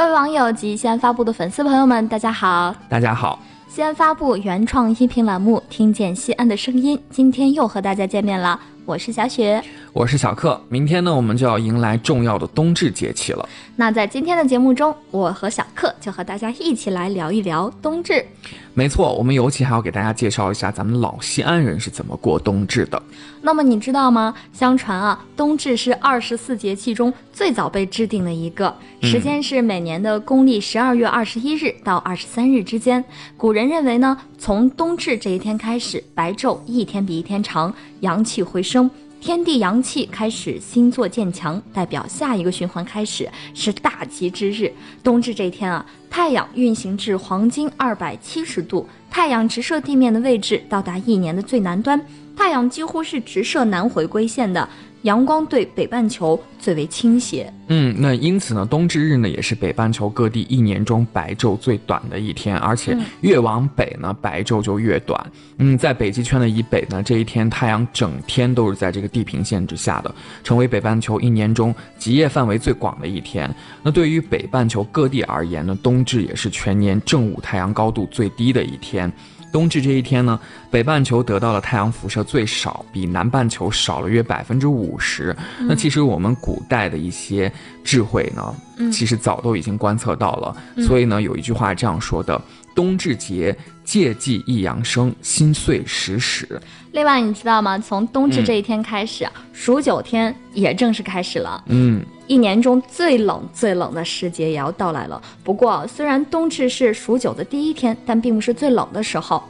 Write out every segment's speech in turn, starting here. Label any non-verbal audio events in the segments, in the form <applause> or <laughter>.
各位网友及西安发布的粉丝朋友们，大家好！大家好！西安发布原创音频栏目《听见西安的声音》，今天又和大家见面了。我是小雪，我是小克。明天呢，我们就要迎来重要的冬至节气了。那在今天的节目中，我和小克就和大家一起来聊一聊冬至。没错，我们尤其还要给大家介绍一下咱们老西安人是怎么过冬至的。那么你知道吗？相传啊，冬至是二十四节气中最早被制定的一个，时间是每年的公历十二月二十一日到二十三日之间。古人认为呢，从冬至这一天开始，白昼一天比一天长，阳气回升。天地阳气开始星座渐强，代表下一个循环开始，是大吉之日。冬至这天啊，太阳运行至黄金二百七十度，太阳直射地面的位置到达一年的最南端，太阳几乎是直射南回归线的。阳光对北半球最为倾斜，嗯，那因此呢，冬至日呢也是北半球各地一年中白昼最短的一天，而且越往北呢白昼就越短。嗯，在北极圈的以北呢，这一天太阳整天都是在这个地平线之下的，成为北半球一年中极夜范围最广的一天。那对于北半球各地而言呢，冬至也是全年正午太阳高度最低的一天。冬至这一天呢，北半球得到了太阳辐射最少，比南半球少了约百分之五十。那其实我们古代的一些智慧呢，其实早都已经观测到了。所以呢，有一句话这样说的：“冬至节，借祭一阳生，心碎时始。”另外，你知道吗？从冬至这一天开始，数九天也正式开始了。嗯。一年中最冷最冷的时节也要到来了。不过，虽然冬至是数九的第一天，但并不是最冷的时候。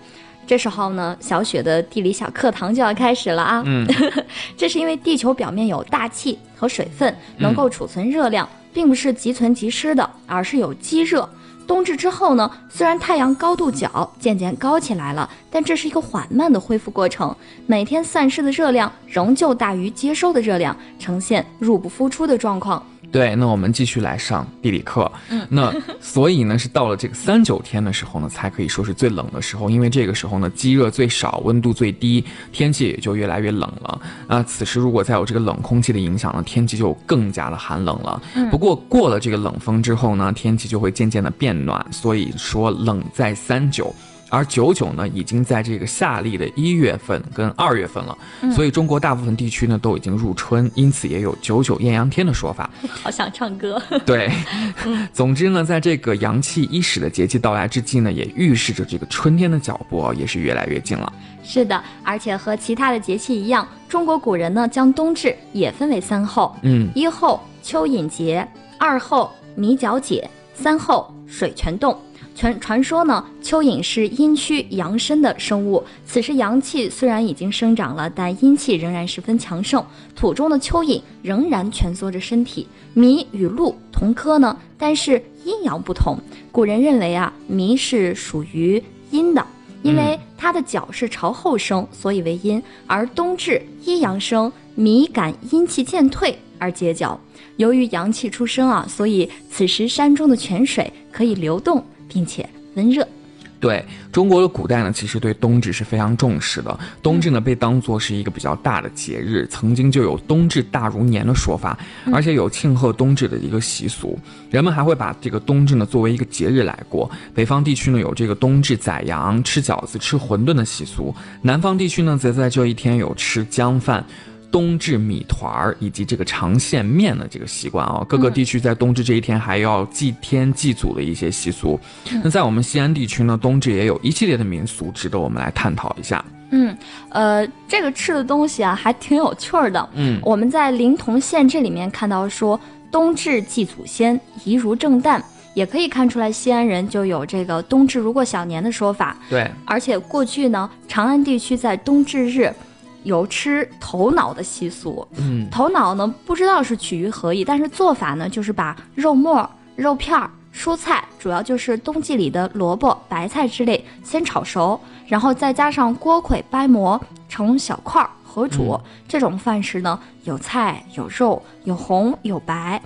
这时候呢，小雪的地理小课堂就要开始了啊。嗯，<laughs> 这是因为地球表面有大气和水分，能够储存热量，并不是即存即失的，而是有积热。冬至之后呢，虽然太阳高度角渐渐高起来了，但这是一个缓慢的恢复过程，每天散失的热量仍旧大于接收的热量，呈现入不敷出的状况。对，那我们继续来上地理课。嗯，<laughs> 那所以呢，是到了这个三九天的时候呢，才可以说是最冷的时候，因为这个时候呢，积热最少，温度最低，天气也就越来越冷了。啊，此时如果再有这个冷空气的影响呢，天气就更加的寒冷了。不过过了这个冷风之后呢，天气就会渐渐的变暖，所以说冷在三九。而九九呢，已经在这个夏历的一月份跟二月份了，所以中国大部分地区呢都已经入春，因此也有九九艳阳天的说法。<laughs> 好想唱歌。<laughs> 对，<laughs> 总之呢，在这个阳气伊始的节气到来之际呢，也预示着这个春天的脚步也是越来越近了。是的，而且和其他的节气一样，中国古人呢将冬至也分为三候，嗯，一候蚯蚓节，二候米角解，三候水泉冻。传传说呢，蚯蚓是阴虚阳生的生物。此时阳气虽然已经生长了，但阴气仍然十分强盛。土中的蚯蚓仍然蜷缩着身体。麋与鹿同科呢，但是阴阳不同。古人认为啊，麋是属于阴的，因为它的脚是朝后生，所以为阴。而冬至一阳生，麋感阴气渐退而结脚。由于阳气出生啊，所以此时山中的泉水可以流动。并且温热，对中国的古代呢，其实对冬至是非常重视的。冬至呢，被当作是一个比较大的节日，曾经就有“冬至大如年”的说法，而且有庆贺冬至的一个习俗。人们还会把这个冬至呢作为一个节日来过。北方地区呢有这个冬至宰羊、吃饺子、吃馄饨的习俗，南方地区呢则在这一天有吃姜饭。冬至米团儿以及这个长线面的这个习惯啊，各个地区在冬至这一天还要祭天祭祖的一些习俗。那在我们西安地区呢，冬至也有一系列的民俗值得我们来探讨一下。嗯，呃，这个吃的东西啊，还挺有趣儿的。嗯，我们在临潼县这里面看到说，冬至祭祖先，宜如正旦，也可以看出来西安人就有这个冬至如过小年的说法。对，而且过去呢，长安地区在冬至日。有吃头脑的习俗，嗯，头脑呢不知道是取于何意，但是做法呢就是把肉末、肉片、蔬菜，主要就是冬季里的萝卜、白菜之类，先炒熟，然后再加上锅盔掰馍成小块儿合煮。这种饭食呢，有菜有肉，有红有白。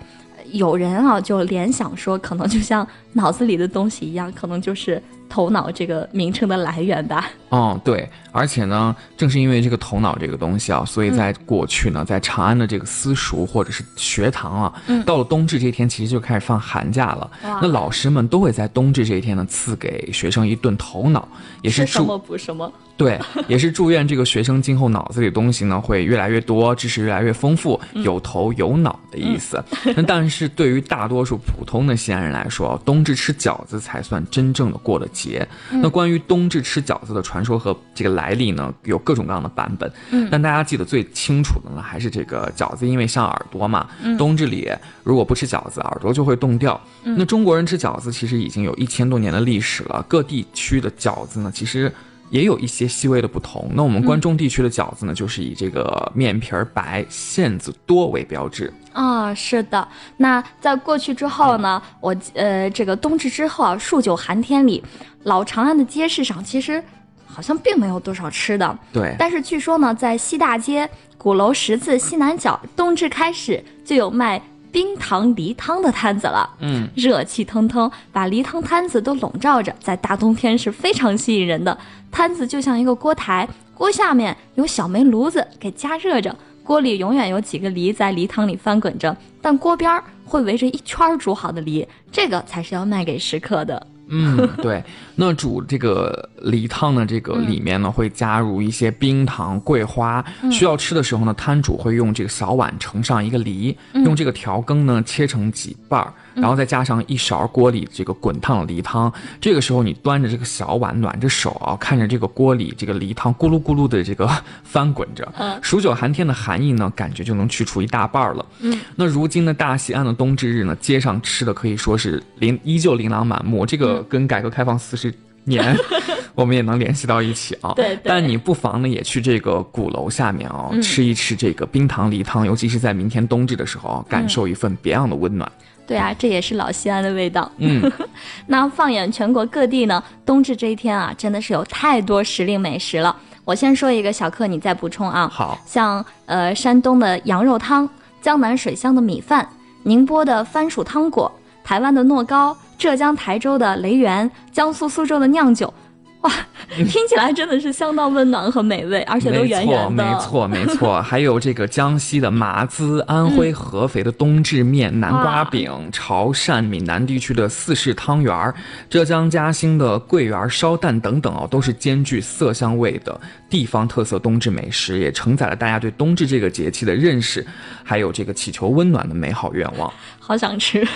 有人啊就联想说，可能就像脑子里的东西一样，可能就是。头脑这个名称的来源吧。哦，对，而且呢，正是因为这个头脑这个东西啊，所以在过去呢，在长安的这个私塾或者是学堂啊，到了冬至这一天，其实就开始放寒假了。那老师们都会在冬至这一天呢，赐给学生一顿头脑，也是什么补什么。对，也是祝愿这个学生今后脑子里的东西呢会越来越多，知识越来越丰富，有头有脑的意思。那但是对于大多数普通的西安人来说，冬至吃饺子才算真正的过了节。那关于冬至吃饺子的传说和这个来历呢，有各种各样的版本。嗯，但大家记得最清楚的呢，还是这个饺子，因为像耳朵嘛，冬至里如果不吃饺子，耳朵就会冻掉。那中国人吃饺子其实已经有一千多年的历史了，各地区的饺子呢，其实。也有一些细微的不同。那我们关中地区的饺子呢，就是以这个面皮儿白、馅子多为标志啊。是的。那在过去之后呢，我呃，这个冬至之后啊，数九寒天里，老长安的街市上其实好像并没有多少吃的。对。但是据说呢，在西大街鼓楼十字西南角，冬至开始就有卖。冰糖梨汤的摊子了，嗯，热气腾腾，把梨汤摊子都笼罩着，在大冬天是非常吸引人的。摊子就像一个锅台，锅下面有小煤炉子给加热着，锅里永远有几个梨在梨汤里翻滚着，但锅边会围着一圈煮好的梨，这个才是要卖给食客的。嗯，对，那煮这个梨汤呢，这个里面呢会加入一些冰糖、桂花。需要吃的时候呢，摊主会用这个小碗盛上一个梨，用这个调羹呢切成几瓣儿。然后再加上一勺锅里这个滚烫的梨汤，这个时候你端着这个小碗，暖着手啊，看着这个锅里这个梨汤咕噜咕噜的这个 <laughs> 翻滚着，数九寒天的寒意呢，感觉就能去除一大半了。嗯，那如今的大西安的冬至日呢，街上吃的可以说是琳依旧琳琅满目，这个跟改革开放四十年，<laughs> 我们也能联系到一起啊。对，但你不妨呢也去这个鼓楼下面哦，吃一吃这个冰糖梨汤，尤其是在明天冬至的时候，感受一份别样的温暖。对啊，这也是老西安的味道。嗯，<laughs> 那放眼全国各地呢，冬至这一天啊，真的是有太多时令美食了。我先说一个小课，你再补充啊。好，像呃山东的羊肉汤，江南水乡的米饭，宁波的番薯汤果，台湾的糯糕，浙江台州的雷源，江苏苏州的酿酒。哇，听起来真的是相当温暖和美味，而且都圆圆的。没错，没错，没错。<laughs> 还有这个江西的麻糍，安徽合肥的冬至面、南瓜饼，潮汕、闽南地区的四式汤圆，浙江嘉兴的桂圆烧蛋等等哦，都是兼具色香味的地方特色冬至美食，也承载了大家对冬至这个节气的认识，还有这个祈求温暖的美好愿望。好想吃。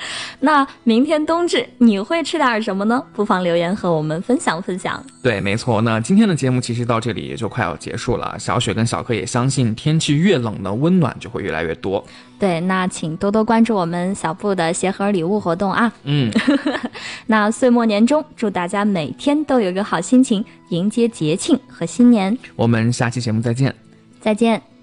<laughs> 那明天冬至你会吃点什么呢？不妨留言和我们分享分享。对，没错。那今天的节目其实到这里也就快要结束了。小雪跟小柯也相信，天气越冷呢，温暖就会越来越多。对，那请多多关注我们小布的鞋盒礼物活动啊。嗯，<laughs> 那岁末年终，祝大家每天都有一个好心情，迎接节庆和新年。我们下期节目再见。再见。